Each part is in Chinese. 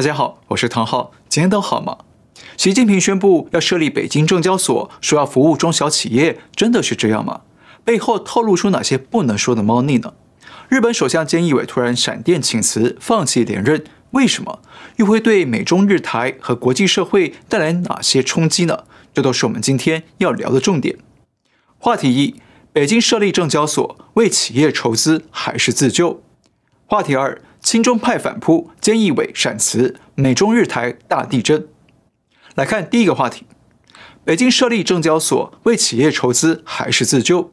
大家好，我是唐浩，今天都好吗？习近平宣布要设立北京证交所，说要服务中小企业，真的是这样吗？背后透露出哪些不能说的猫腻呢？日本首相菅义伟突然闪电请辞，放弃连任，为什么？又会对美中日台和国际社会带来哪些冲击呢？这都是我们今天要聊的重点。话题一：北京设立证交所，为企业筹资还是自救？话题二。亲中派反扑，菅义伟闪辞，美中日台大地震。来看第一个话题：北京设立证交所，为企业筹资还是自救？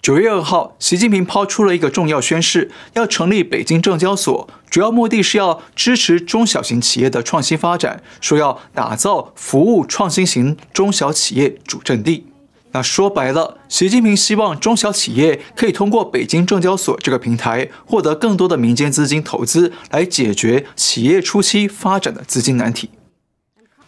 九月二号，习近平抛出了一个重要宣示，要成立北京证交所，主要目的是要支持中小型企业的创新发展，说要打造服务创新型中小企业主阵地。那说白了，习近平希望中小企业可以通过北京证交所这个平台，获得更多的民间资金投资，来解决企业初期发展的资金难题。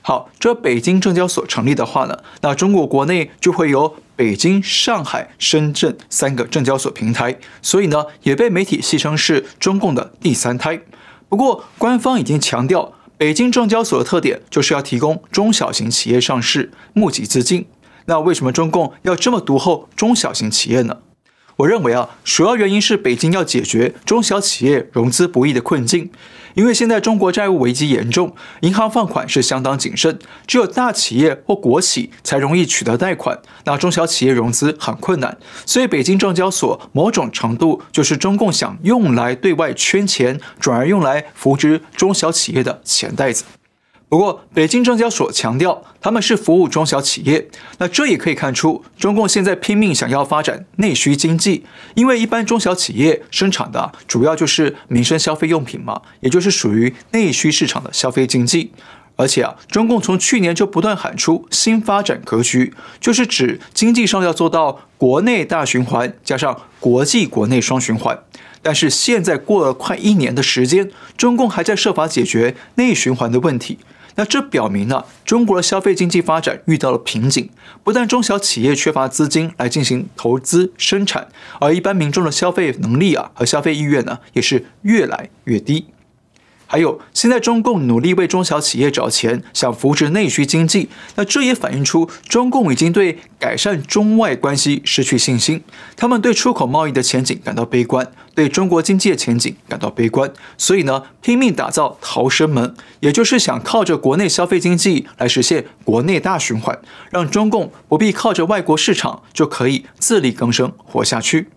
好，这北京证交所成立的话呢，那中国国内就会有北京、上海、深圳三个证交所平台，所以呢，也被媒体戏称是中共的第三胎。不过，官方已经强调，北京证交所的特点就是要提供中小型企业上市、募集资金。那为什么中共要这么独厚中小型企业呢？我认为啊，主要原因是北京要解决中小企业融资不易的困境。因为现在中国债务危机严重，银行放款是相当谨慎，只有大企业或国企才容易取得贷款，那中小企业融资很困难。所以北京证交所某种程度就是中共想用来对外圈钱，转而用来扶植中小企业的钱袋子。不过，北京证交所强调他们是服务中小企业，那这也可以看出中共现在拼命想要发展内需经济，因为一般中小企业生产的主要就是民生消费用品嘛，也就是属于内需市场的消费经济。而且啊，中共从去年就不断喊出新发展格局，就是指经济上要做到国内大循环加上国际国内双循环。但是现在过了快一年的时间，中共还在设法解决内循环的问题。那这表明呢中国的消费经济发展遇到了瓶颈，不但中小企业缺乏资金来进行投资生产，而一般民众的消费能力啊和消费意愿呢也是越来越低。还有，现在中共努力为中小企业找钱，想扶持内需经济，那这也反映出中共已经对改善中外关系失去信心。他们对出口贸易的前景感到悲观，对中国经济的前景感到悲观，所以呢，拼命打造逃生门，也就是想靠着国内消费经济来实现国内大循环，让中共不必靠着外国市场就可以自力更生活下去。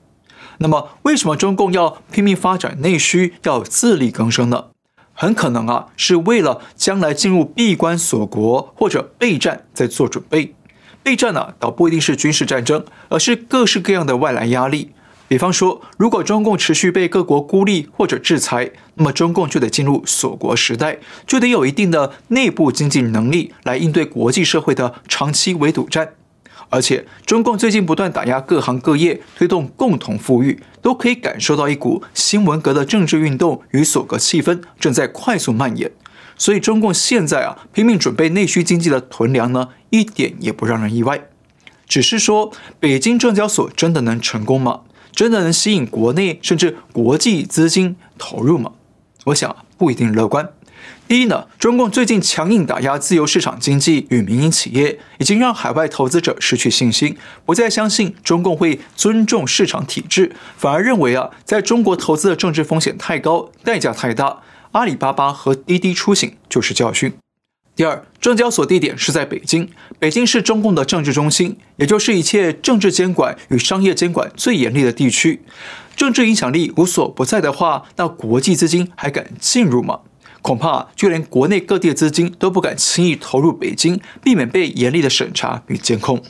那么，为什么中共要拼命发展内需，要自力更生呢？很可能啊，是为了将来进入闭关锁国或者备战在做准备。备战呢、倒不一定是军事战争，而是各式各样的外来压力。比方说，如果中共持续被各国孤立或者制裁，那么中共就得进入锁国时代，就得有一定的内部经济能力来应对国际社会的长期围堵战。而且，中共最近不断打压各行各业，推动共同富裕，都可以感受到一股新文革的政治运动与所格气氛正在快速蔓延。所以，中共现在啊拼命准备内需经济的囤粮呢，一点也不让人意外。只是说，北京证交所真的能成功吗？真的能吸引国内甚至国际资金投入吗？我想不一定乐观。第一呢，中共最近强硬打压自由市场经济与民营企业，已经让海外投资者失去信心，不再相信中共会尊重市场体制，反而认为啊，在中国投资的政治风险太高，代价太大。阿里巴巴和滴滴出行就是教训。第二，证交所地点是在北京，北京是中共的政治中心，也就是一切政治监管与商业监管最严厉的地区。政治影响力无所不在的话，那国际资金还敢进入吗？恐怕就连国内各地的资金都不敢轻易投入北京，避免被严厉的审查与监控。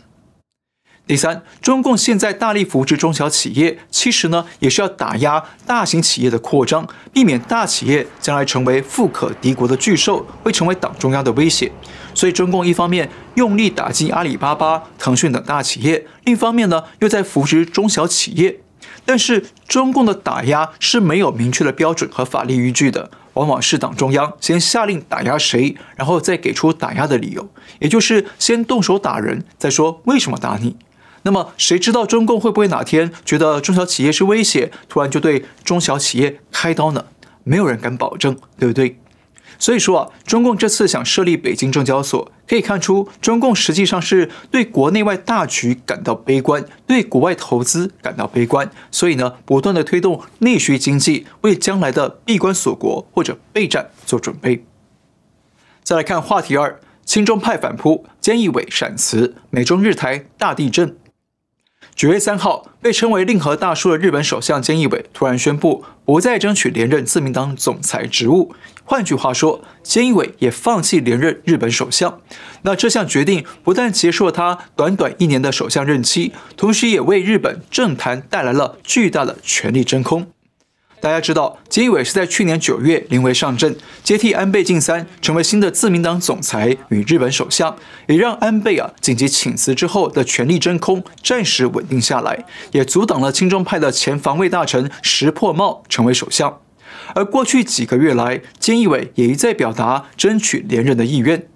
第三，中共现在大力扶持中小企业，其实呢也是要打压大型企业的扩张，避免大企业将来成为富可敌国的巨兽，会成为党中央的威胁。所以，中共一方面用力打击阿里巴巴、腾讯等大企业，另一方面呢又在扶持中小企业。但是，中共的打压是没有明确的标准和法律依据的。往往是党中央先下令打压谁，然后再给出打压的理由，也就是先动手打人，再说为什么打你。那么谁知道中共会不会哪天觉得中小企业是威胁，突然就对中小企业开刀呢？没有人敢保证，对不对？所以说啊，中共这次想设立北京证交所，可以看出中共实际上是对国内外大局感到悲观，对国外投资感到悲观，所以呢，不断的推动内需经济，为将来的闭关锁国或者备战做准备。再来看话题二，亲中派反扑，菅义伟闪辞，美中日台大地震。九月三号，被称为令和大叔的日本首相菅义伟突然宣布不再争取连任自民党总裁职务。换句话说，菅义伟也放弃连任日本首相。那这项决定不但结束了他短短一年的首相任期，同时也为日本政坛带来了巨大的权力真空。大家知道，菅义伟是在去年九月临危上阵，接替安倍晋三成为新的自民党总裁与日本首相，也让安倍啊紧急请辞之后的权力真空暂时稳定下来，也阻挡了亲中派的前防卫大臣石破茂成为首相。而过去几个月来，菅义伟也一再表达争取连任的意愿。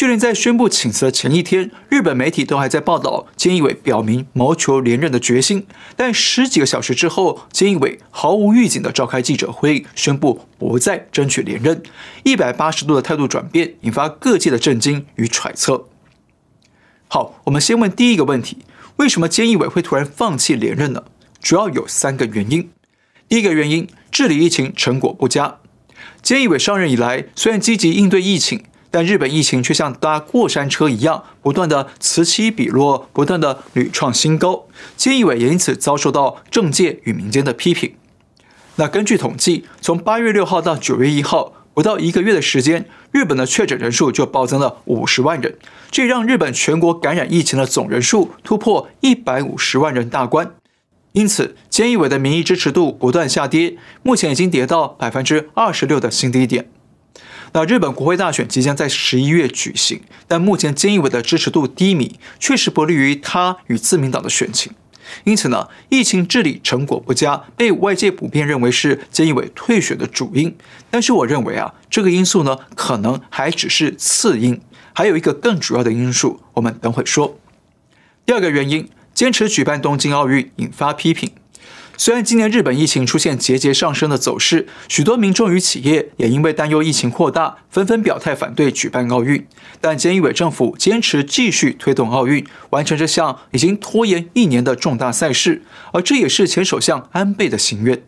就连在宣布请辞的前一天，日本媒体都还在报道菅义伟表明谋求连任的决心。但十几个小时之后，菅义伟毫无预警地召开记者会，宣布不再争取连任，一百八十度的态度转变，引发各界的震惊与揣测。好，我们先问第一个问题：为什么菅义伟会突然放弃连任呢？主要有三个原因。第一个原因，治理疫情成果不佳。菅义伟上任以来，虽然积极应对疫情。但日本疫情却像搭过山车一样，不断的此起彼落，不断的屡创新高。菅义伟也因此遭受到政界与民间的批评。那根据统计，从八月六号到九月一号，不到一个月的时间，日本的确诊人数就暴增了五十万人，这让日本全国感染疫情的总人数突破一百五十万人大关。因此，菅义伟的民意支持度不断下跌，目前已经跌到百分之二十六的新低点。那日本国会大选即将在十一月举行，但目前菅义伟的支持度低迷，确实不利于他与自民党的选情。因此呢，疫情治理成果不佳，被外界普遍认为是菅义伟退选的主因。但是我认为啊，这个因素呢，可能还只是次因，还有一个更主要的因素，我们等会说。第二个原因，坚持举办东京奥运引发批评。虽然今年日本疫情出现节节上升的走势，许多民众与企业也因为担忧疫情扩大，纷纷表态反对举办奥运，但菅义伟政府坚持继续推动奥运，完成这项已经拖延一年的重大赛事，而这也是前首相安倍的心愿。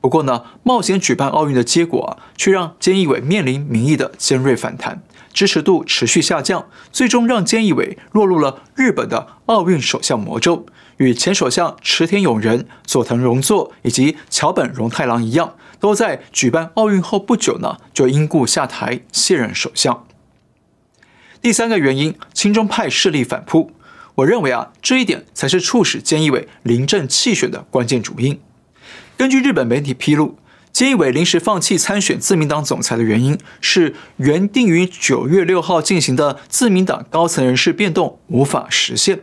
不过呢，冒险举办奥运的结果啊，却让菅义伟面临民意的尖锐反弹，支持度持续下降，最终让菅义伟落入了日本的奥运首相魔咒。与前首相池田勇人、佐藤荣作以及桥本龙太郎一样，都在举办奥运后不久呢，就因故下台卸任首相。第三个原因，亲中派势力反扑。我认为啊，这一点才是促使菅义伟临阵弃选的关键主因。根据日本媒体披露，菅义伟临时放弃参选自民党总裁的原因是原定于九月六号进行的自民党高层人事变动无法实现。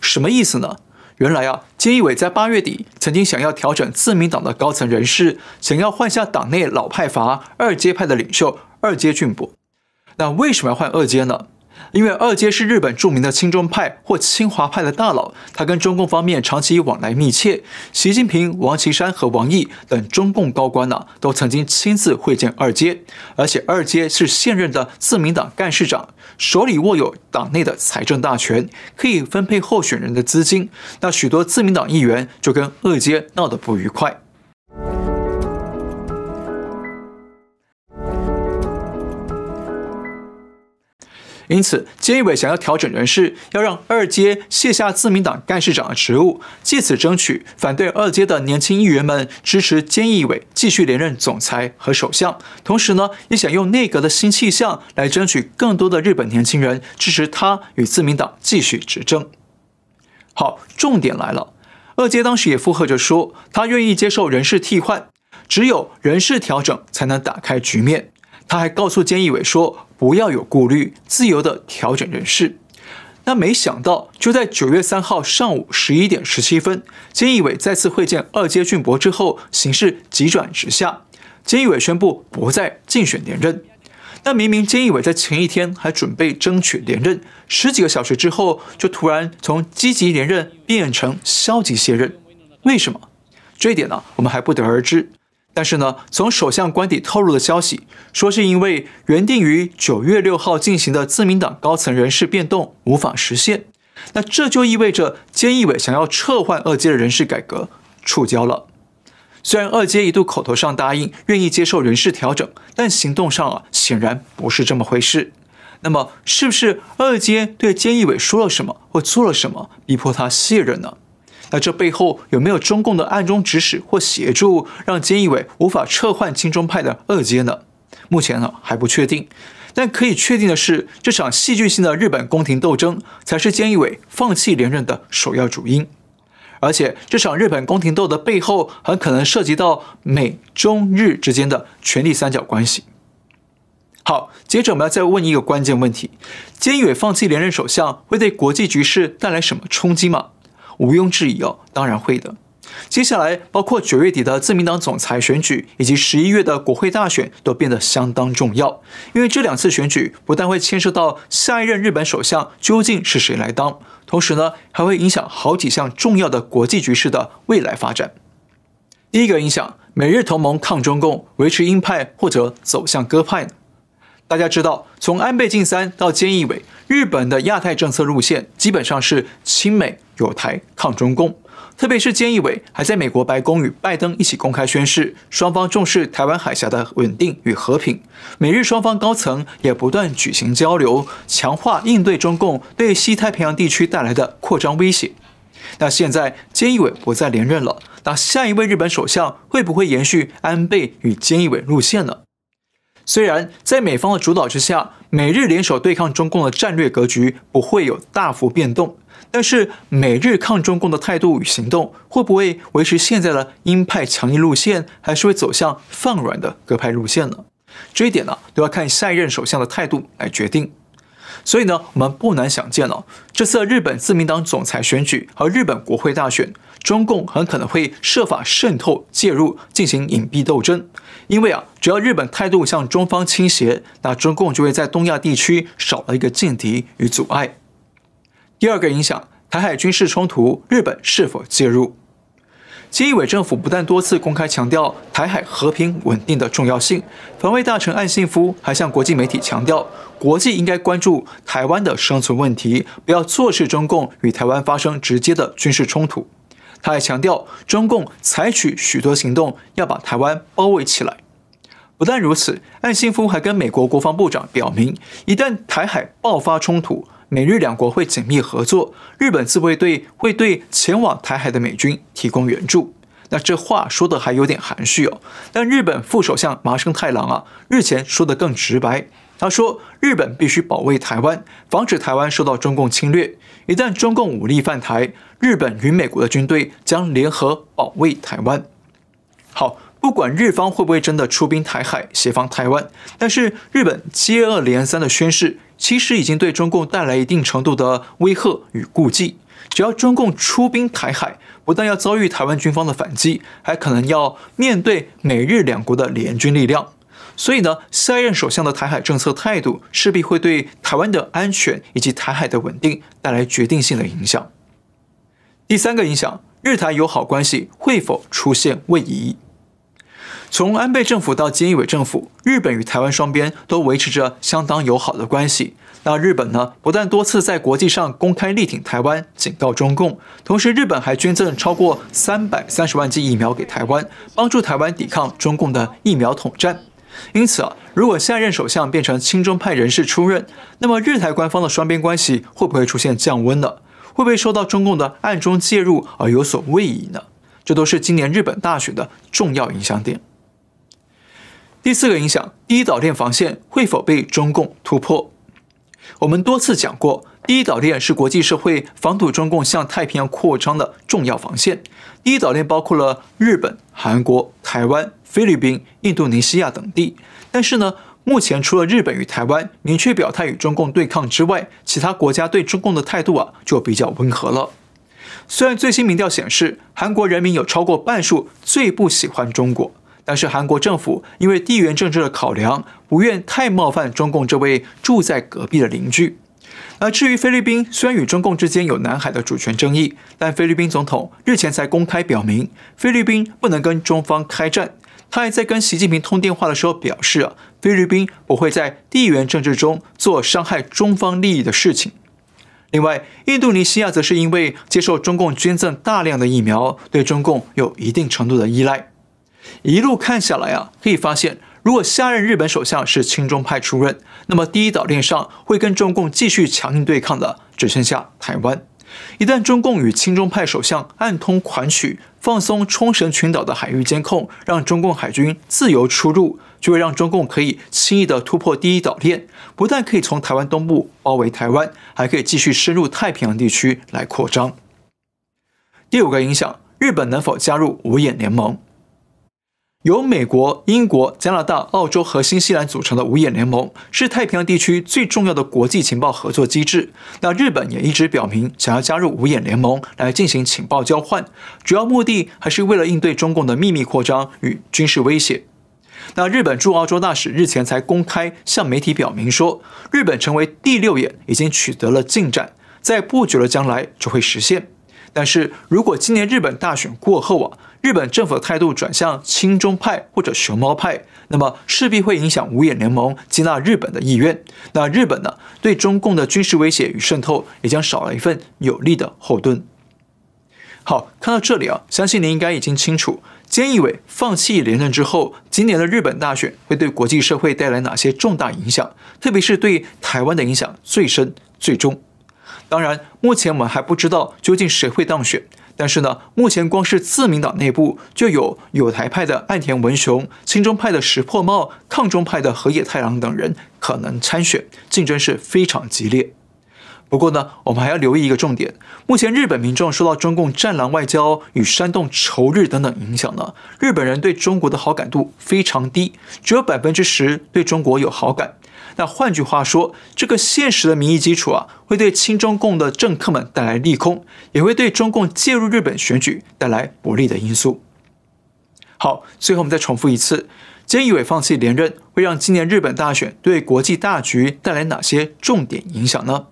什么意思呢？原来啊，菅义伟在八月底曾经想要调整自民党的高层人士，想要换下党内老派阀二阶派的领袖二阶俊博。那为什么要换二阶呢？因为二阶是日本著名的亲中派或亲华派的大佬，他跟中共方面长期往来密切。习近平、王岐山和王毅等中共高官呢、都曾经亲自会见二阶。而且二阶是现任的自民党干事长，手里握有党内的财政大权，可以分配候选人的资金。那许多自民党议员就跟二阶闹得不愉快。因此，菅义伟想要调整人事，要让二阶卸下自民党干事长的职务，借此争取反对二阶的年轻议员们支持菅义伟继续连任总裁和首相。同时呢，也想用内阁的新气象来争取更多的日本年轻人支持他与自民党继续执政。好，重点来了，二阶当时也附和着说，他愿意接受人事替换，只有人事调整才能打开局面。他还告诉菅义伟说：“不要有顾虑，自由地调整人事。”那没想到，就在九月三号上午十一点十七分，菅义伟再次会见二阶俊博之后，形势急转直下。菅义伟宣布不再竞选连任。那明明菅义伟在前一天还准备争取连任，十几个小时之后，就突然从积极连任变成消极卸任。为什么？这一点呢，我们还不得而知。但是呢，从首相官邸透露的消息说，是因为原定于九月六号进行的自民党高层人事变动无法实现，那这就意味着菅义伟想要撤换二阶的人事改革触礁了。虽然二阶一度口头上答应愿意接受人事调整，但行动上啊显然不是这么回事。那么，是不是二阶对菅义伟说了什么或做了什么，逼迫他卸任呢？那这背后有没有中共的暗中指使或协助，让菅义伟无法撤换亲中派的二阶呢？目前呢还不确定，但可以确定的是，这场戏剧性的日本宫廷斗争才是菅义伟放弃连任的首要主因。而且，这场日本宫廷斗的背后，很可能涉及到美中日之间的权力三角关系。好，接着我们要再问一个关键问题：菅义伟放弃连任首相，会对国际局势带来什么冲击吗？毋庸置疑哦，当然会的。接下来，包括九月底的自民党总裁选举以及十一月的国会大选，都变得相当重要。因为这两次选举不但会牵涉到下一任日本首相究竟是谁来当，同时呢，还会影响好几项重要的国际局势的未来发展。第一个影响，美日同盟抗中共，维持鹰派或者走向鸽派。大家知道，从安倍晋三到菅义伟，日本的亚太政策路线基本上是亲美、友台、抗中共。特别是菅义伟还在美国白宫与拜登一起公开宣誓，双方重视台湾海峡的稳定与和平。美日双方高层也不断举行交流，强化应对中共对西太平洋地区带来的扩张威胁。那现在菅义伟不再连任了，那下一位日本首相会不会延续安倍与菅义伟路线呢？虽然在美方的主导之下，美日联手对抗中共的战略格局不会有大幅变动，但是美日抗中共的态度与行动会不会维持现在的鹰派强硬路线，还是会走向放软的鸽派路线呢？这一点呢，都要看下一任首相的态度来决定。所以呢，我们不难想见了，这次日本自民党总裁选举和日本国会大选，中共很可能会设法渗透介入，进行隐蔽斗争。因为啊，只要日本态度向中方倾斜，那中共就会在东亚地区少了一个劲敌与阻碍。第二个影响，台海军事冲突，日本是否介入？菅义伟政府不但多次公开强调台海和平稳定的重要性，防卫大臣岸信夫还向国际媒体强调，国际应该关注台湾的生存问题，不要坐视中共与台湾发生直接的军事冲突。他还强调，中共采取许多行动要把台湾包围起来。不但如此，岸信夫还跟美国国防部长表明，一旦台海爆发冲突，美日两国会紧密合作，日本自卫队会对前往台海的美军提供援助。那这话说的还有点含蓄哦。但日本副首相麻生太郎啊，日前说的更直白，他说日本必须保卫台湾，防止台湾受到中共侵略。一旦中共武力犯台，日本与美国的军队将联合保卫台湾。好，不管日方会不会真的出兵台海协防台湾，但是日本接二连三的宣示，其实已经对中共带来一定程度的威吓与顾忌。只要中共出兵台海，不但要遭遇台湾军方的反击，还可能要面对美日两国的联军力量。所以呢，下一任首相的台海政策态度，势必会对台湾的安全以及台海的稳定带来决定性的影响。第三个影响，日台友好关系会否出现位移？从安倍政府到菅义伟政府，日本与台湾双边都维持着相当友好的关系。那日本呢，不但多次在国际上公开力挺台湾，警告中共，同时日本还捐赠超过三百三十万剂疫苗给台湾，帮助台湾抵抗中共的疫苗统战。因此啊，如果下任首相变成亲中派人士出任，那么日台官方的双边关系会不会出现降温呢？会不会受到中共的暗中介入而有所位移呢？这都是今年日本大选的重要影响点。第四个影响，第一岛链防线会否被中共突破？我们多次讲过，第一岛链是国际社会防堵中共向太平洋扩张的重要防线。第一岛链包括了日本、韩国、台湾、菲律宾、印度尼西亚等地。但是呢，目前除了日本与台湾明确表态与中共对抗之外，其他国家对中共的态度啊就比较温和了。虽然最新民调显示，韩国人民有超过半数最不喜欢中国。但是韩国政府因为地缘政治的考量，不愿太冒犯中共这位住在隔壁的邻居。而至于菲律宾，虽然与中共之间有南海的主权争议，但菲律宾总统日前才公开表明，菲律宾不能跟中方开战。他还在跟习近平通电话的时候表示，菲律宾不会在地缘政治中做伤害中方利益的事情。另外，印度尼西亚则是因为接受中共捐赠大量的疫苗，对中共有一定程度的依赖。一路看下来啊，可以发现，如果下任日本首相是亲中派出任，那么第一岛链上会跟中共继续强硬对抗的，只剩下台湾。一旦中共与亲中派首相暗通款曲，放松冲绳群岛的海域监控，让中共海军自由出入，就会让中共可以轻易地突破第一岛链，不但可以从台湾东部包围台湾，还可以继续深入太平洋地区来扩张。第五个影响，日本能否加入五眼联盟？由美国、英国、加拿大、澳洲和新西兰组成的五眼联盟是太平洋地区最重要的国际情报合作机制。那日本也一直表明想要加入五眼联盟来进行情报交换，主要目的还是为了应对中共的秘密扩张与军事威胁。那日本驻澳洲大使日前才公开向媒体表明说，日本成为第六眼已经取得了进展，在不久的将来就会实现。但是如果今年日本大选过后啊，日本政府的态度转向亲中派或者熊猫派，那么势必会影响五眼联盟接纳日本的意愿。那日本呢，对中共的军事威胁与渗透也将少了一份有力的后盾。好，看到这里啊，相信您应该已经清楚，菅义伟放弃连任之后，今年的日本大选会对国际社会带来哪些重大影响，特别是对台湾的影响最深最重。当然，目前我们还不知道究竟谁会当选。但是呢，目前光是自民党内部就有友台派的岸田文雄、亲中派的石破茂、抗中派的河野太郎等人可能参选，竞争是非常激烈。不过呢，我们还要留意一个重点：目前日本民众受到中共战狼外交与煽动仇日等等影响呢，日本人对中国的好感度非常低，只有百分之十对中国有好感。那换句话说，这个现实的民意基础啊，会对亲中共的政客们带来利空，也会对中共介入日本选举带来不利的因素。好，最后我们再重复一次，菅义伟放弃连任，会让今年日本大选对国际大局带来哪些重点影响呢？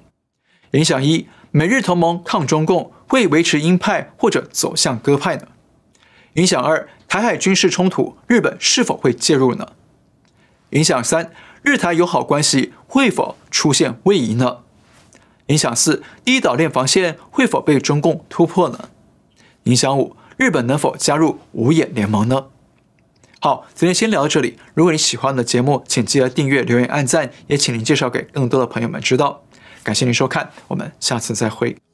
影响一，美日同盟抗中共会维持鹰派或者走向鸽派呢？影响二，台海军事冲突，日本是否会介入呢？影响三，日台友好关系会否出现位移呢？影响四，第一岛链防线会否被中共突破呢？影响五，日本能否加入五眼联盟呢？好，今天先聊到这里。如果你喜欢的节目，请记得订阅、留言、按赞，也请您介绍给更多的朋友们知道。感谢您收看，我们下次再会。